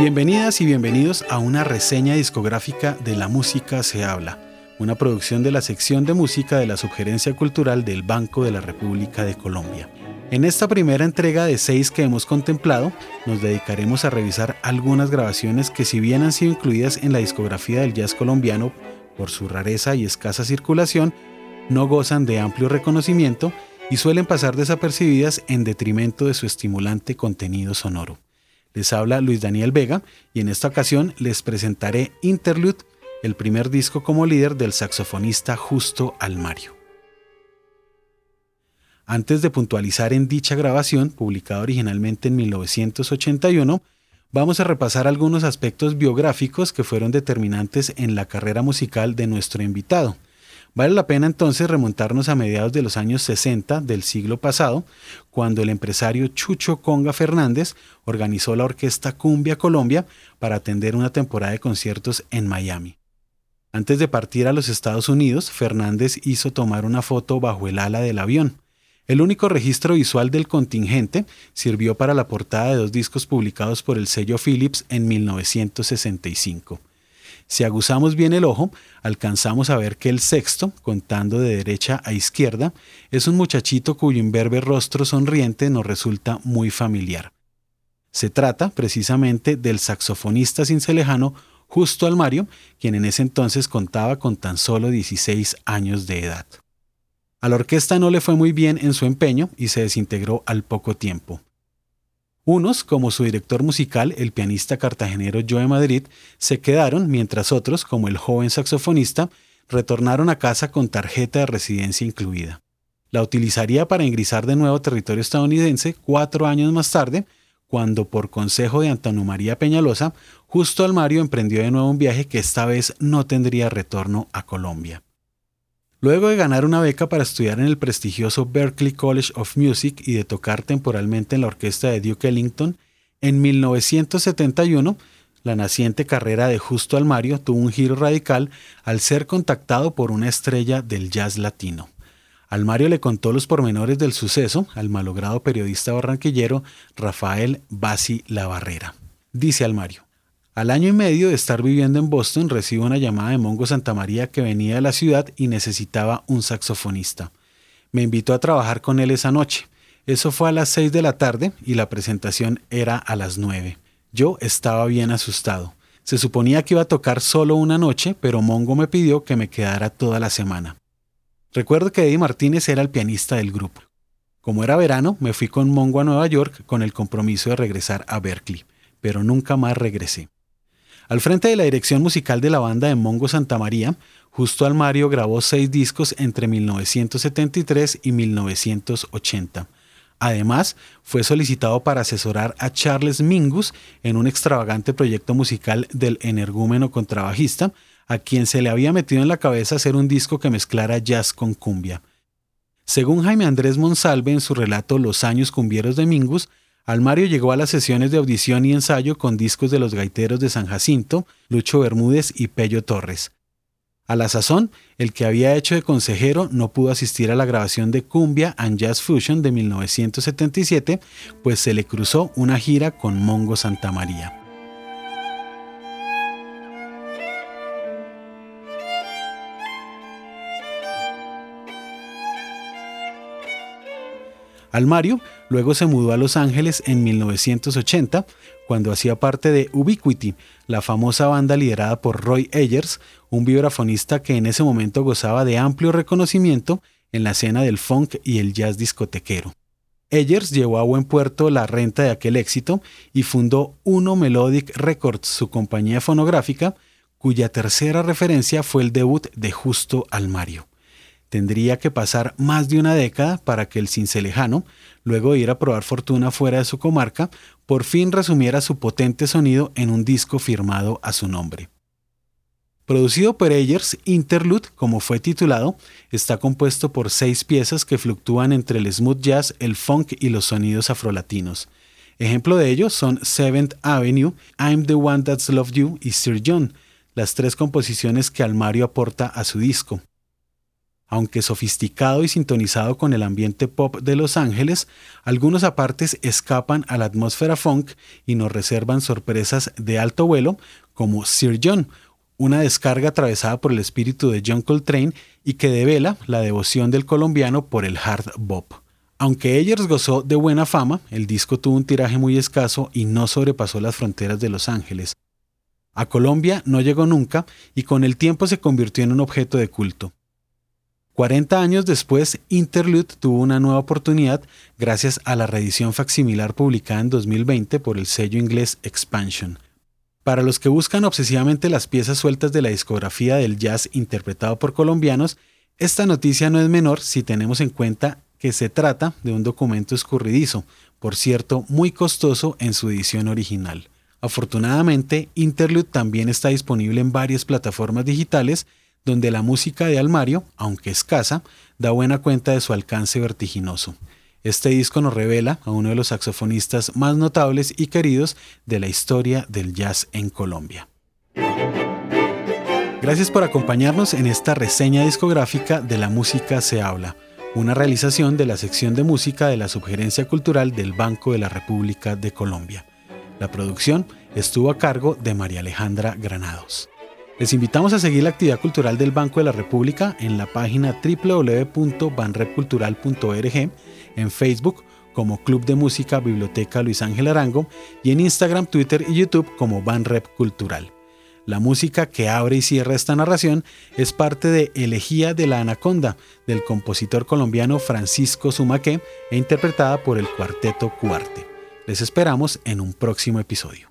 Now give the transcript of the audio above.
Bienvenidas y bienvenidos a una reseña discográfica de La Música se habla, una producción de la sección de música de la Subgerencia Cultural del Banco de la República de Colombia. En esta primera entrega de seis que hemos contemplado, nos dedicaremos a revisar algunas grabaciones que si bien han sido incluidas en la discografía del jazz colombiano por su rareza y escasa circulación, no gozan de amplio reconocimiento y suelen pasar desapercibidas en detrimento de su estimulante contenido sonoro. Les habla Luis Daniel Vega y en esta ocasión les presentaré Interlude, el primer disco como líder del saxofonista Justo Almario. Antes de puntualizar en dicha grabación, publicada originalmente en 1981, vamos a repasar algunos aspectos biográficos que fueron determinantes en la carrera musical de nuestro invitado. Vale la pena entonces remontarnos a mediados de los años 60 del siglo pasado, cuando el empresario Chucho Conga Fernández organizó la orquesta Cumbia Colombia para atender una temporada de conciertos en Miami. Antes de partir a los Estados Unidos, Fernández hizo tomar una foto bajo el ala del avión. El único registro visual del contingente sirvió para la portada de dos discos publicados por el sello Philips en 1965. Si aguzamos bien el ojo, alcanzamos a ver que el sexto, contando de derecha a izquierda, es un muchachito cuyo imberbe rostro sonriente nos resulta muy familiar. Se trata, precisamente, del saxofonista cincelejano Justo Almario, quien en ese entonces contaba con tan solo 16 años de edad. A la orquesta no le fue muy bien en su empeño y se desintegró al poco tiempo. Unos, como su director musical, el pianista cartagenero Joe Madrid, se quedaron, mientras otros, como el joven saxofonista, retornaron a casa con tarjeta de residencia incluida. La utilizaría para ingresar de nuevo a territorio estadounidense cuatro años más tarde, cuando por consejo de Antonio María Peñalosa, justo Almario emprendió de nuevo un viaje que esta vez no tendría retorno a Colombia. Luego de ganar una beca para estudiar en el prestigioso Berklee College of Music y de tocar temporalmente en la orquesta de Duke Ellington, en 1971 la naciente carrera de Justo Almario tuvo un giro radical al ser contactado por una estrella del jazz latino. Almario le contó los pormenores del suceso al malogrado periodista barranquillero Rafael Basi Labarrera. Dice Almario, al año y medio de estar viviendo en Boston, recibo una llamada de Mongo Santamaría que venía de la ciudad y necesitaba un saxofonista. Me invitó a trabajar con él esa noche. Eso fue a las 6 de la tarde y la presentación era a las 9. Yo estaba bien asustado. Se suponía que iba a tocar solo una noche, pero Mongo me pidió que me quedara toda la semana. Recuerdo que Eddie Martínez era el pianista del grupo. Como era verano, me fui con Mongo a Nueva York con el compromiso de regresar a Berkeley, pero nunca más regresé. Al frente de la dirección musical de la banda de Mongo Santa María, Justo Almario grabó seis discos entre 1973 y 1980. Además, fue solicitado para asesorar a Charles Mingus en un extravagante proyecto musical del energúmeno contrabajista, a quien se le había metido en la cabeza hacer un disco que mezclara jazz con cumbia. Según Jaime Andrés Monsalve en su relato Los años cumbieros de Mingus, Almario llegó a las sesiones de audición y ensayo con discos de los gaiteros de San Jacinto, Lucho Bermúdez y Pello Torres. A la sazón, el que había hecho de consejero no pudo asistir a la grabación de Cumbia and Jazz Fusion de 1977, pues se le cruzó una gira con Mongo Santa María. Almario luego se mudó a Los Ángeles en 1980, cuando hacía parte de Ubiquity, la famosa banda liderada por Roy Ayers, un vibrafonista que en ese momento gozaba de amplio reconocimiento en la escena del funk y el jazz discotequero. Ayers llevó a buen puerto la renta de aquel éxito y fundó Uno Melodic Records, su compañía fonográfica, cuya tercera referencia fue el debut de Justo Almario. Tendría que pasar más de una década para que el cincelejano, luego de ir a probar fortuna fuera de su comarca, por fin resumiera su potente sonido en un disco firmado a su nombre. Producido por Ayers, Interlude, como fue titulado, está compuesto por seis piezas que fluctúan entre el smooth jazz, el funk y los sonidos afrolatinos. Ejemplo de ellos son Seventh Avenue, I'm the One That's Loved You y Sir John, las tres composiciones que Almario aporta a su disco. Aunque sofisticado y sintonizado con el ambiente pop de Los Ángeles, algunos apartes escapan a la atmósfera funk y nos reservan sorpresas de alto vuelo, como Sir John, una descarga atravesada por el espíritu de John Coltrane y que devela la devoción del colombiano por el hard bop. Aunque Ayers gozó de buena fama, el disco tuvo un tiraje muy escaso y no sobrepasó las fronteras de Los Ángeles. A Colombia no llegó nunca y con el tiempo se convirtió en un objeto de culto. 40 años después, Interlude tuvo una nueva oportunidad gracias a la reedición facsimilar publicada en 2020 por el sello inglés Expansion. Para los que buscan obsesivamente las piezas sueltas de la discografía del jazz interpretado por colombianos, esta noticia no es menor si tenemos en cuenta que se trata de un documento escurridizo, por cierto muy costoso en su edición original. Afortunadamente, Interlude también está disponible en varias plataformas digitales donde la música de Almario, aunque escasa, da buena cuenta de su alcance vertiginoso. Este disco nos revela a uno de los saxofonistas más notables y queridos de la historia del jazz en Colombia. Gracias por acompañarnos en esta reseña discográfica de La Música se habla, una realización de la sección de música de la Subgerencia Cultural del Banco de la República de Colombia. La producción estuvo a cargo de María Alejandra Granados. Les invitamos a seguir la actividad cultural del Banco de la República en la página www.banrepcultural.org, en Facebook como Club de Música Biblioteca Luis Ángel Arango y en Instagram, Twitter y YouTube como Banrep Cultural. La música que abre y cierra esta narración es parte de Elegía de la Anaconda del compositor colombiano Francisco Sumaque e interpretada por el cuarteto Cuarte. Les esperamos en un próximo episodio.